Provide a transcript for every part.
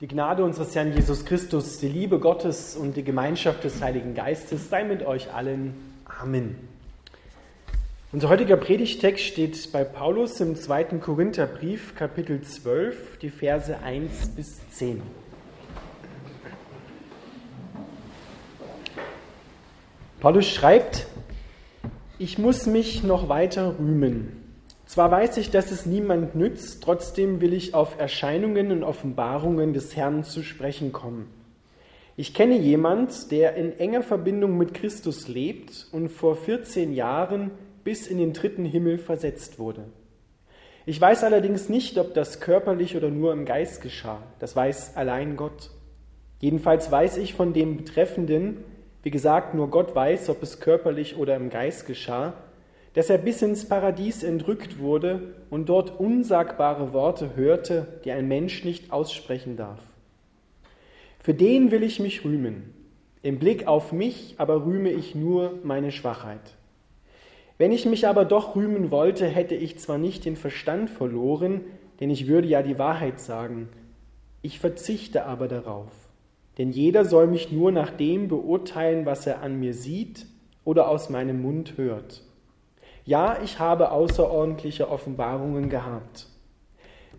Die Gnade unseres Herrn Jesus Christus, die Liebe Gottes und die Gemeinschaft des Heiligen Geistes sei mit euch allen. Amen. Unser heutiger Predigtext steht bei Paulus im 2. Korintherbrief, Kapitel 12, die Verse 1 bis 10. Paulus schreibt, ich muss mich noch weiter rühmen zwar weiß ich, dass es niemand nützt, trotzdem will ich auf Erscheinungen und Offenbarungen des Herrn zu sprechen kommen. Ich kenne jemand, der in enger Verbindung mit Christus lebt und vor 14 Jahren bis in den dritten Himmel versetzt wurde. Ich weiß allerdings nicht, ob das körperlich oder nur im Geist geschah. Das weiß allein Gott. Jedenfalls weiß ich von dem Betreffenden, wie gesagt, nur Gott weiß, ob es körperlich oder im Geist geschah, dass er bis ins Paradies entrückt wurde und dort unsagbare Worte hörte, die ein Mensch nicht aussprechen darf. Für den will ich mich rühmen. Im Blick auf mich aber rühme ich nur meine Schwachheit. Wenn ich mich aber doch rühmen wollte, hätte ich zwar nicht den Verstand verloren, denn ich würde ja die Wahrheit sagen, ich verzichte aber darauf. Denn jeder soll mich nur nach dem beurteilen, was er an mir sieht oder aus meinem Mund hört. Ja, ich habe außerordentliche Offenbarungen gehabt.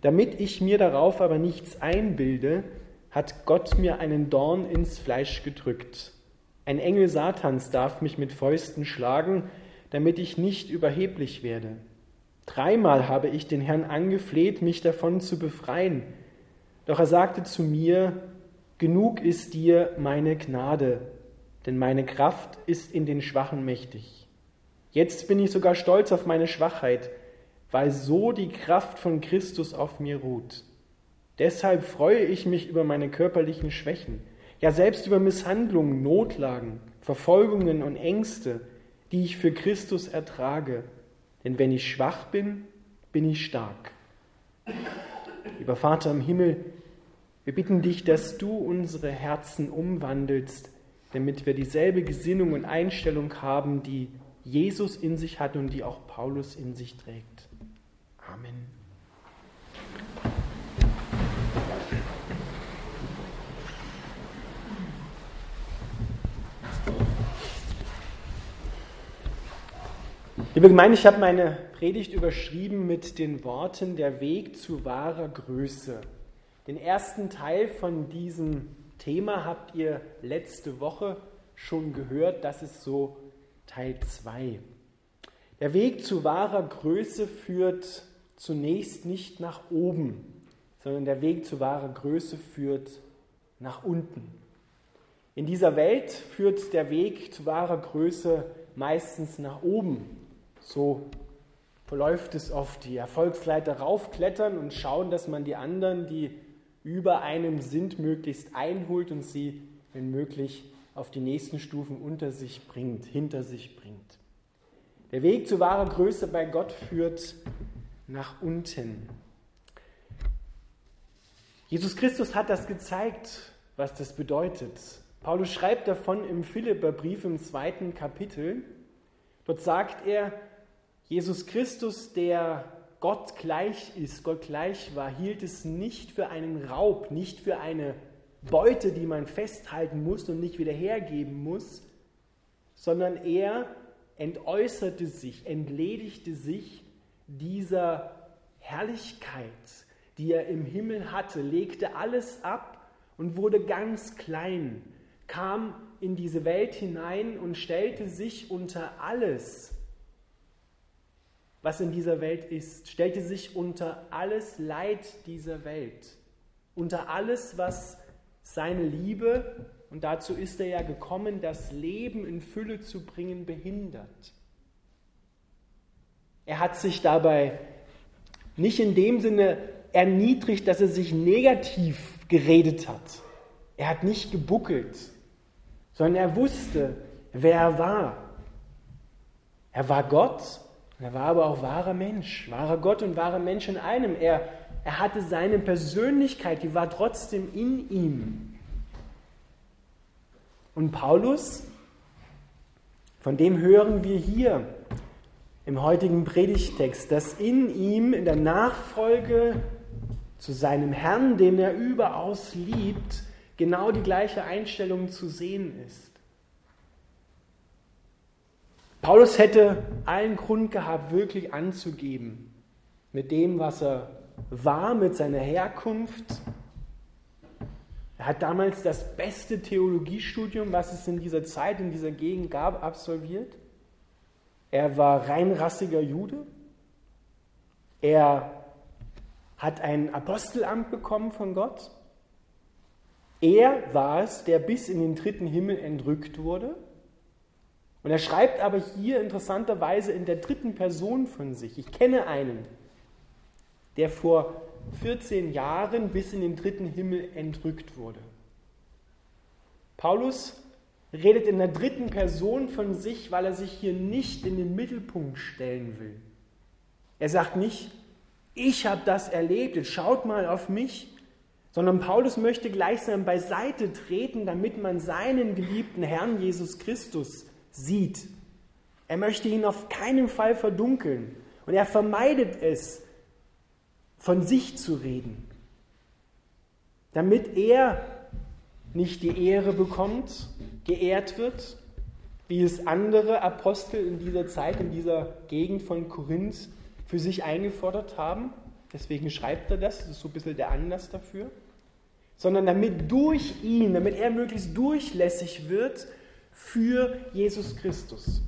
Damit ich mir darauf aber nichts einbilde, hat Gott mir einen Dorn ins Fleisch gedrückt. Ein Engel Satans darf mich mit Fäusten schlagen, damit ich nicht überheblich werde. Dreimal habe ich den Herrn angefleht, mich davon zu befreien. Doch er sagte zu mir, Genug ist dir meine Gnade, denn meine Kraft ist in den Schwachen mächtig. Jetzt bin ich sogar stolz auf meine Schwachheit, weil so die Kraft von Christus auf mir ruht. Deshalb freue ich mich über meine körperlichen Schwächen, ja selbst über Misshandlungen, Notlagen, Verfolgungen und Ängste, die ich für Christus ertrage. Denn wenn ich schwach bin, bin ich stark. Lieber Vater im Himmel, wir bitten dich, dass du unsere Herzen umwandelst, damit wir dieselbe Gesinnung und Einstellung haben, die Jesus in sich hat und die auch Paulus in sich trägt. Amen. Liebe Gemeinde, ich habe meine Predigt überschrieben mit den Worten der Weg zu wahrer Größe. Den ersten Teil von diesem Thema habt ihr letzte Woche schon gehört. Das ist so Teil 2. Der Weg zu wahrer Größe führt zunächst nicht nach oben, sondern der Weg zu wahrer Größe führt nach unten. In dieser Welt führt der Weg zu wahrer Größe meistens nach oben. So verläuft es oft. Die Erfolgsleiter raufklettern und schauen, dass man die anderen, die über einem sind, möglichst einholt und sie, wenn möglich, auf die nächsten Stufen unter sich bringt, hinter sich bringt. Der Weg zu wahrer Größe bei Gott führt nach unten. Jesus Christus hat das gezeigt, was das bedeutet. Paulus schreibt davon im Philipperbrief im zweiten Kapitel. Dort sagt er, Jesus Christus, der Gott gleich ist, Gott gleich war, hielt es nicht für einen Raub, nicht für eine Beute, die man festhalten muss und nicht wieder hergeben muss, sondern er entäußerte sich, entledigte sich dieser Herrlichkeit, die er im Himmel hatte, legte alles ab und wurde ganz klein, kam in diese Welt hinein und stellte sich unter alles, was in dieser Welt ist, stellte sich unter alles Leid dieser Welt, unter alles, was seine Liebe, und dazu ist er ja gekommen, das Leben in Fülle zu bringen, behindert. Er hat sich dabei nicht in dem Sinne erniedrigt, dass er sich negativ geredet hat. Er hat nicht gebuckelt, sondern er wusste, wer er war. Er war Gott, er war aber auch wahrer Mensch, wahrer Gott und wahrer Mensch in einem. Er er hatte seine Persönlichkeit, die war trotzdem in ihm. Und Paulus, von dem hören wir hier im heutigen Predigtext, dass in ihm, in der Nachfolge zu seinem Herrn, den er überaus liebt, genau die gleiche Einstellung zu sehen ist. Paulus hätte allen Grund gehabt, wirklich anzugeben, mit dem, was er war, mit seiner Herkunft. Er hat damals das beste Theologiestudium, was es in dieser Zeit, in dieser Gegend gab, absolviert. Er war reinrassiger Jude. Er hat ein Apostelamt bekommen von Gott. Er war es, der bis in den dritten Himmel entrückt wurde. Und er schreibt aber hier interessanterweise in der dritten Person von sich. Ich kenne einen, der vor 14 Jahren bis in den dritten Himmel entrückt wurde. Paulus redet in der dritten Person von sich, weil er sich hier nicht in den Mittelpunkt stellen will. Er sagt nicht, ich habe das erlebt, jetzt schaut mal auf mich, sondern Paulus möchte gleichsam beiseite treten, damit man seinen geliebten Herrn Jesus Christus sieht. Er möchte ihn auf keinen Fall verdunkeln und er vermeidet es, von sich zu reden, damit er nicht die Ehre bekommt, geehrt wird, wie es andere Apostel in dieser Zeit, in dieser Gegend von Korinth für sich eingefordert haben. Deswegen schreibt er das, das ist so ein bisschen der Anlass dafür. Sondern damit durch ihn, damit er möglichst durchlässig wird für Jesus Christus.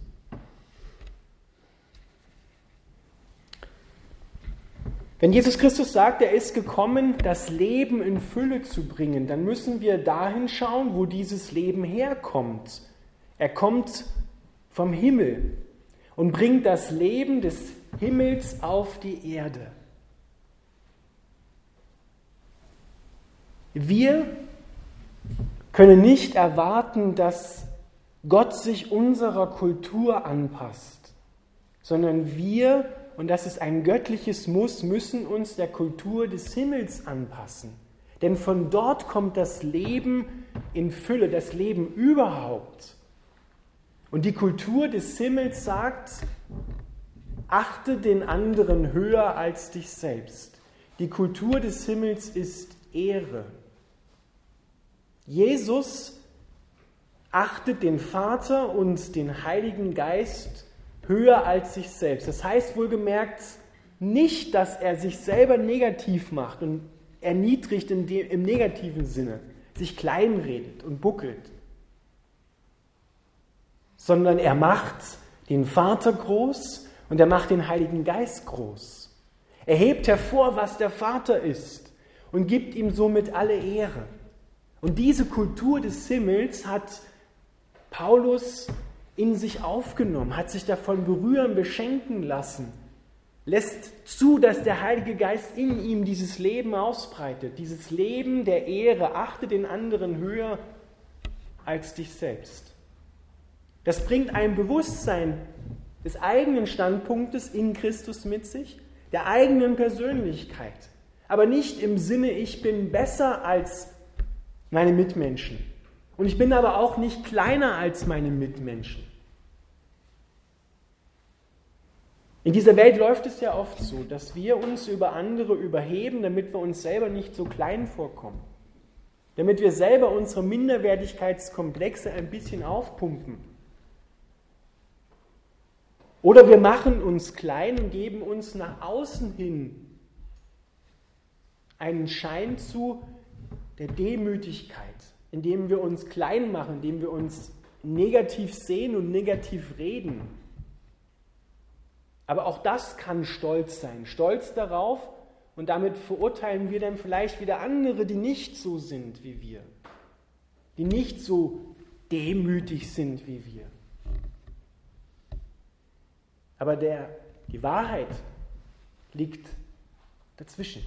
Wenn Jesus Christus sagt, er ist gekommen, das Leben in Fülle zu bringen, dann müssen wir dahin schauen, wo dieses Leben herkommt. Er kommt vom Himmel und bringt das Leben des Himmels auf die Erde. Wir können nicht erwarten, dass Gott sich unserer Kultur anpasst, sondern wir, und das ist ein göttliches Muss, müssen uns der Kultur des Himmels anpassen. Denn von dort kommt das Leben in Fülle, das Leben überhaupt. Und die Kultur des Himmels sagt, achte den anderen höher als dich selbst. Die Kultur des Himmels ist Ehre. Jesus achtet den Vater und den Heiligen Geist höher als sich selbst. Das heißt wohlgemerkt nicht, dass er sich selber negativ macht und erniedrigt dem, im negativen Sinne, sich kleinredet und buckelt, sondern er macht den Vater groß und er macht den Heiligen Geist groß. Er hebt hervor, was der Vater ist und gibt ihm somit alle Ehre. Und diese Kultur des Himmels hat Paulus in sich aufgenommen, hat sich davon berühren, beschenken lassen, lässt zu, dass der Heilige Geist in ihm dieses Leben ausbreitet, dieses Leben der Ehre, achte den anderen höher als dich selbst. Das bringt ein Bewusstsein des eigenen Standpunktes in Christus mit sich, der eigenen Persönlichkeit, aber nicht im Sinne, ich bin besser als meine Mitmenschen. Und ich bin aber auch nicht kleiner als meine Mitmenschen. In dieser Welt läuft es ja oft so, dass wir uns über andere überheben, damit wir uns selber nicht so klein vorkommen. Damit wir selber unsere Minderwertigkeitskomplexe ein bisschen aufpumpen. Oder wir machen uns klein und geben uns nach außen hin einen Schein zu, der Demütigkeit, indem wir uns klein machen, indem wir uns negativ sehen und negativ reden. Aber auch das kann Stolz sein. Stolz darauf und damit verurteilen wir dann vielleicht wieder andere, die nicht so sind wie wir, die nicht so demütig sind wie wir. Aber der, die Wahrheit liegt dazwischen.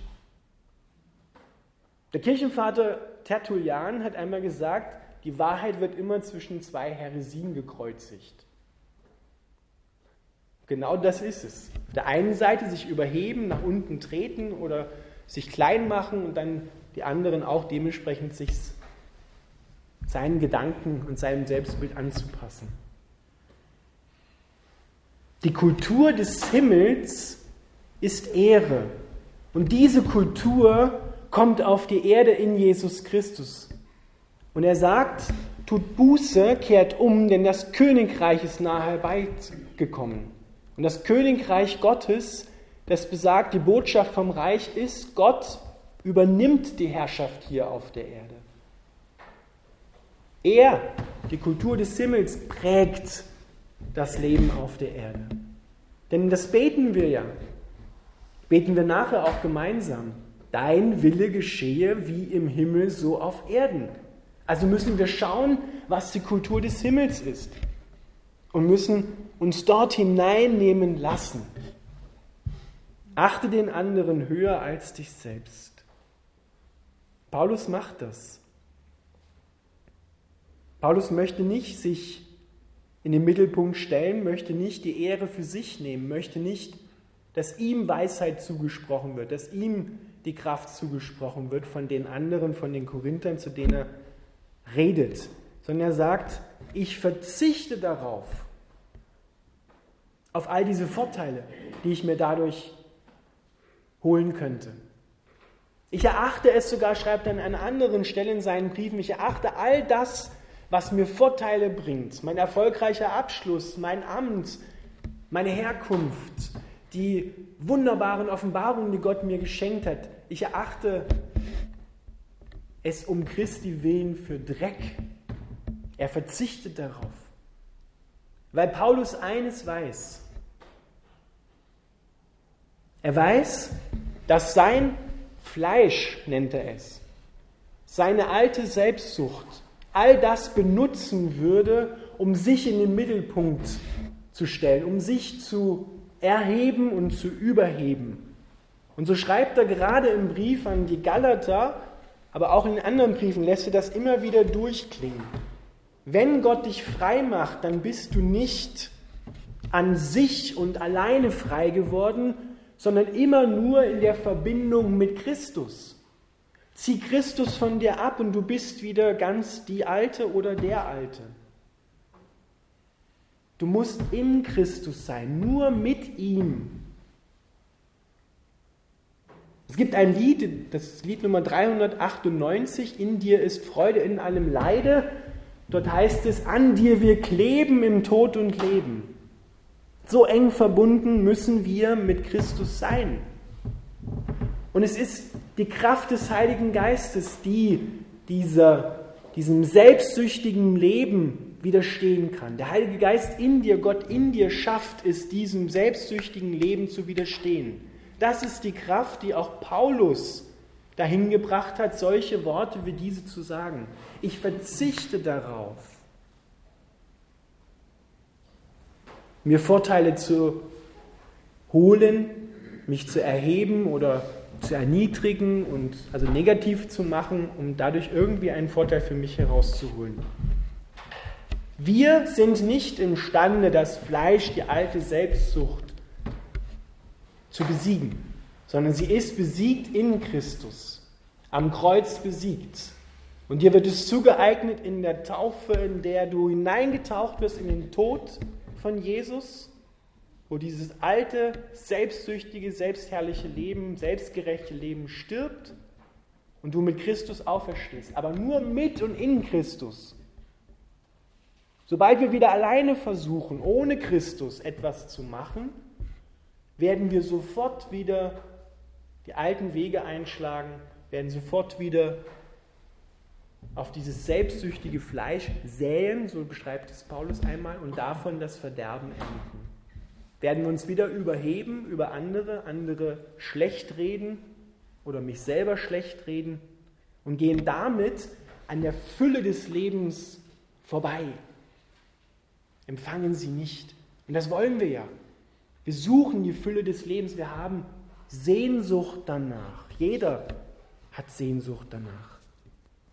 Der Kirchenvater Tertullian hat einmal gesagt, die Wahrheit wird immer zwischen zwei Heresien gekreuzigt. Genau das ist es. Auf der einen Seite sich überheben, nach unten treten oder sich klein machen und dann die anderen auch dementsprechend sich seinen Gedanken und seinem Selbstbild anzupassen. Die Kultur des Himmels ist Ehre. Und diese Kultur kommt auf die Erde in Jesus Christus. Und er sagt, tut Buße, kehrt um, denn das Königreich ist nahe herbeigekommen. Und das Königreich Gottes, das besagt, die Botschaft vom Reich ist, Gott übernimmt die Herrschaft hier auf der Erde. Er, die Kultur des Himmels, prägt das Leben auf der Erde. Denn das beten wir ja. Beten wir nachher auch gemeinsam. Dein Wille geschehe wie im Himmel, so auf Erden. Also müssen wir schauen, was die Kultur des Himmels ist. Und müssen uns dort hineinnehmen lassen. Achte den anderen höher als dich selbst. Paulus macht das. Paulus möchte nicht sich in den Mittelpunkt stellen, möchte nicht die Ehre für sich nehmen, möchte nicht, dass ihm Weisheit zugesprochen wird, dass ihm die Kraft zugesprochen wird von den anderen, von den Korinthern, zu denen er redet, sondern er sagt, ich verzichte darauf, auf all diese Vorteile, die ich mir dadurch holen könnte. Ich erachte es sogar, schreibt er an einer anderen Stelle in seinen Briefen, ich erachte all das was mir Vorteile bringt, mein erfolgreicher Abschluss, mein Amt, meine Herkunft, die wunderbaren Offenbarungen, die Gott mir geschenkt hat. Ich erachte es um Christi willen für Dreck. Er verzichtet darauf. Weil Paulus eines weiß. Er weiß, dass sein Fleisch, nennt er es, seine alte Selbstsucht, all das benutzen würde, um sich in den Mittelpunkt zu stellen, um sich zu erheben und zu überheben. Und so schreibt er gerade im Brief an die Galater, aber auch in den anderen Briefen lässt er das immer wieder durchklingen. Wenn Gott dich frei macht, dann bist du nicht an sich und alleine frei geworden, sondern immer nur in der Verbindung mit Christus. Zieh Christus von dir ab und du bist wieder ganz die Alte oder der Alte. Du musst in Christus sein, nur mit ihm. Es gibt ein Lied, das Lied Nummer 398, In dir ist Freude in allem Leide. Dort heißt es, an dir wir kleben im Tod und Leben. So eng verbunden müssen wir mit Christus sein. Und es ist die Kraft des Heiligen Geistes, die dieser, diesem selbstsüchtigen Leben widerstehen kann. Der Heilige Geist in dir, Gott in dir schafft es, diesem selbstsüchtigen Leben zu widerstehen. Das ist die Kraft, die auch Paulus dahin gebracht hat, solche Worte wie diese zu sagen. Ich verzichte darauf, mir Vorteile zu holen, mich zu erheben oder zu erniedrigen und also negativ zu machen, um dadurch irgendwie einen Vorteil für mich herauszuholen. Wir sind nicht imstande, das Fleisch, die alte Selbstsucht zu besiegen, sondern sie ist besiegt in Christus, am Kreuz besiegt. Und dir wird es zugeeignet in der Taufe, in der du hineingetaucht wirst in den Tod von Jesus wo dieses alte, selbstsüchtige, selbstherrliche Leben, selbstgerechte Leben stirbt und du mit Christus auferstehst, aber nur mit und in Christus. Sobald wir wieder alleine versuchen, ohne Christus etwas zu machen, werden wir sofort wieder die alten Wege einschlagen, werden sofort wieder auf dieses selbstsüchtige Fleisch säen, so beschreibt es Paulus einmal, und davon das Verderben ernten werden wir uns wieder überheben über andere, andere schlecht reden oder mich selber schlecht reden und gehen damit an der Fülle des Lebens vorbei. Empfangen sie nicht. Und das wollen wir ja. Wir suchen die Fülle des Lebens. Wir haben Sehnsucht danach. Jeder hat Sehnsucht danach.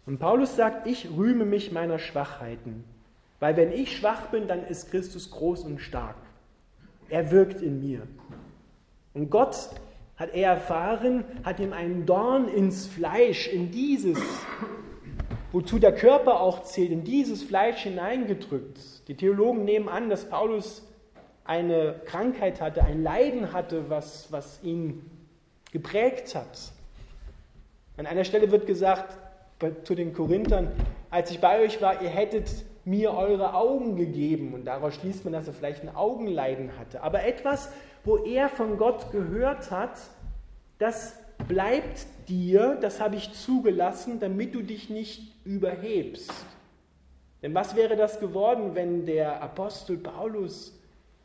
Und Paulus sagt, ich rühme mich meiner Schwachheiten. Weil wenn ich schwach bin, dann ist Christus groß und stark. Er wirkt in mir. Und Gott hat er erfahren, hat ihm einen Dorn ins Fleisch, in dieses, wozu der Körper auch zählt, in dieses Fleisch hineingedrückt. Die Theologen nehmen an, dass Paulus eine Krankheit hatte, ein Leiden hatte, was, was ihn geprägt hat. An einer Stelle wird gesagt zu den Korinthern, als ich bei euch war, ihr hättet mir eure Augen gegeben. Und daraus schließt man, dass er vielleicht ein Augenleiden hatte. Aber etwas, wo er von Gott gehört hat, das bleibt dir, das habe ich zugelassen, damit du dich nicht überhebst. Denn was wäre das geworden, wenn der Apostel Paulus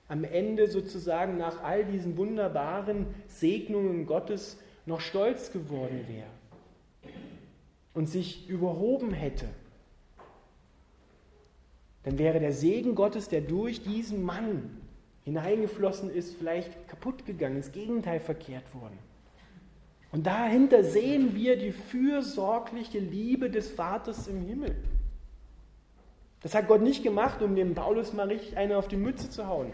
am Ende sozusagen nach all diesen wunderbaren Segnungen Gottes noch stolz geworden wäre und sich überhoben hätte? Dann wäre der Segen Gottes, der durch diesen Mann hineingeflossen ist, vielleicht kaputt gegangen, ins Gegenteil verkehrt worden. Und dahinter sehen wir die fürsorgliche Liebe des Vaters im Himmel. Das hat Gott nicht gemacht, um dem Paulus mal richtig eine auf die Mütze zu hauen,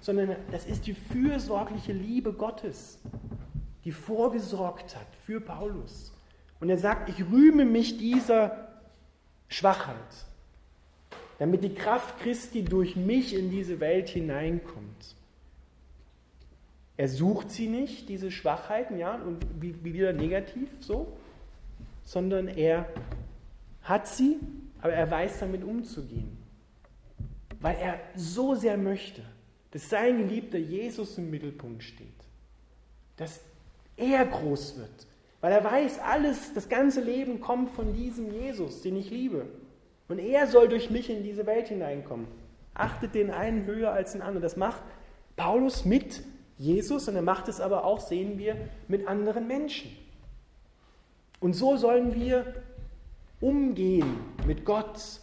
sondern das ist die fürsorgliche Liebe Gottes, die vorgesorgt hat für Paulus. Und er sagt, ich rühme mich dieser Schwachheit, damit die Kraft Christi durch mich in diese Welt hineinkommt. Er sucht sie nicht, diese Schwachheiten, ja, und wie, wieder negativ so, sondern er hat sie, aber er weiß damit umzugehen. Weil er so sehr möchte, dass sein geliebter Jesus im Mittelpunkt steht. Dass er groß wird. Weil er weiß, alles, das ganze Leben kommt von diesem Jesus, den ich liebe. Und er soll durch mich in diese Welt hineinkommen. Achtet den einen höher als den anderen. Das macht Paulus mit Jesus und er macht es aber auch, sehen wir, mit anderen Menschen. Und so sollen wir umgehen mit Gott,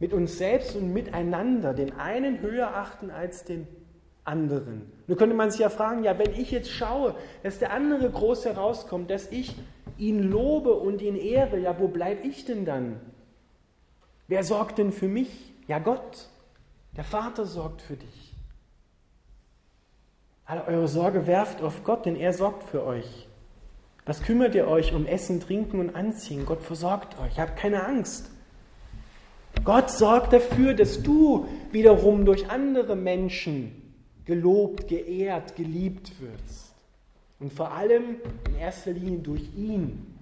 mit uns selbst und miteinander, den einen höher achten als den anderen. Nun könnte man sich ja fragen, ja, wenn ich jetzt schaue, dass der andere groß herauskommt, dass ich ihn lobe und ihn ehre, ja, wo bleibe ich denn dann? Wer sorgt denn für mich? Ja, Gott. Der Vater sorgt für dich. Alle eure Sorge werft auf Gott, denn er sorgt für euch. Was kümmert ihr euch um Essen, Trinken und Anziehen? Gott versorgt euch. Habt keine Angst. Gott sorgt dafür, dass du wiederum durch andere Menschen gelobt, geehrt, geliebt wirst. Und vor allem in erster Linie durch ihn.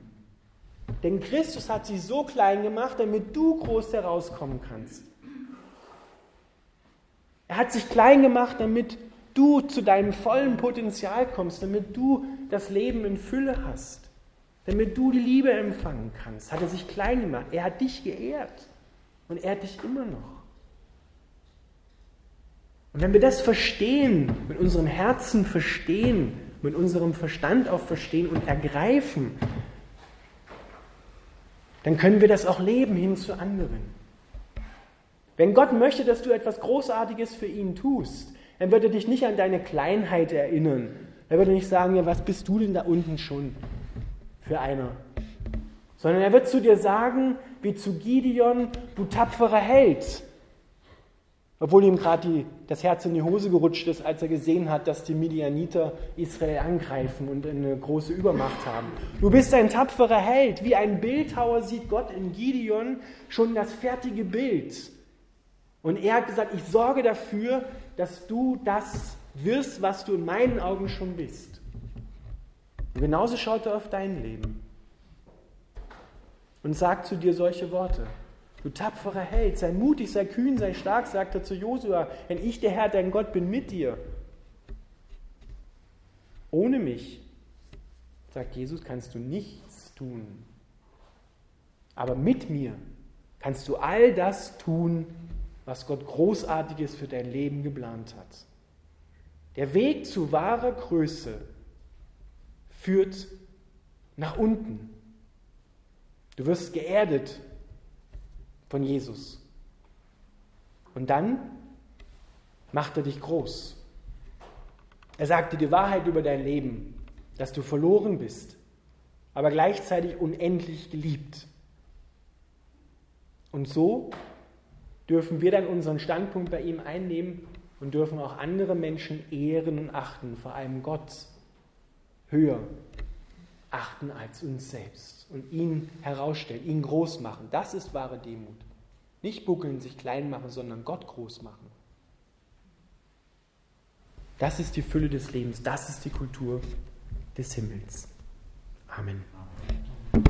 Denn Christus hat sich so klein gemacht, damit du groß herauskommen kannst. Er hat sich klein gemacht, damit du zu deinem vollen Potenzial kommst, damit du das Leben in Fülle hast, damit du Liebe empfangen kannst, hat er sich klein gemacht. Er hat dich geehrt und hat dich immer noch. Und wenn wir das verstehen, mit unserem Herzen verstehen, mit unserem Verstand auch verstehen und ergreifen, dann können wir das auch leben hin zu anderen. Wenn Gott möchte, dass du etwas Großartiges für ihn tust, er dich nicht an deine Kleinheit erinnern. Er wird nicht sagen, ja, was bist du denn da unten schon für einer? Sondern er wird zu dir sagen, wie zu Gideon, du tapferer Held. Obwohl ihm gerade das Herz in die Hose gerutscht ist, als er gesehen hat, dass die Midianiter Israel angreifen und eine große Übermacht haben. Du bist ein tapferer Held. Wie ein Bildhauer sieht Gott in Gideon schon das fertige Bild. Und er hat gesagt, ich sorge dafür, dass du das wirst, was du in meinen Augen schon bist. Und genauso schaut er auf dein Leben und sagt zu dir solche Worte. Du tapferer Held, sei mutig, sei kühn, sei stark, sagt er zu Josua, denn ich, der Herr, dein Gott, bin mit dir. Ohne mich, sagt Jesus, kannst du nichts tun. Aber mit mir kannst du all das tun, was Gott Großartiges für dein Leben geplant hat. Der Weg zu wahrer Größe führt nach unten. Du wirst geerdet von Jesus. Und dann macht er dich groß. Er sagt dir die Wahrheit über dein Leben, dass du verloren bist, aber gleichzeitig unendlich geliebt. Und so dürfen wir dann unseren Standpunkt bei ihm einnehmen und dürfen auch andere Menschen ehren und achten, vor allem Gott höher achten als uns selbst und ihn herausstellen, ihn groß machen. Das ist wahre Demut. Nicht buckeln, sich klein machen, sondern Gott groß machen. Das ist die Fülle des Lebens, das ist die Kultur des Himmels. Amen.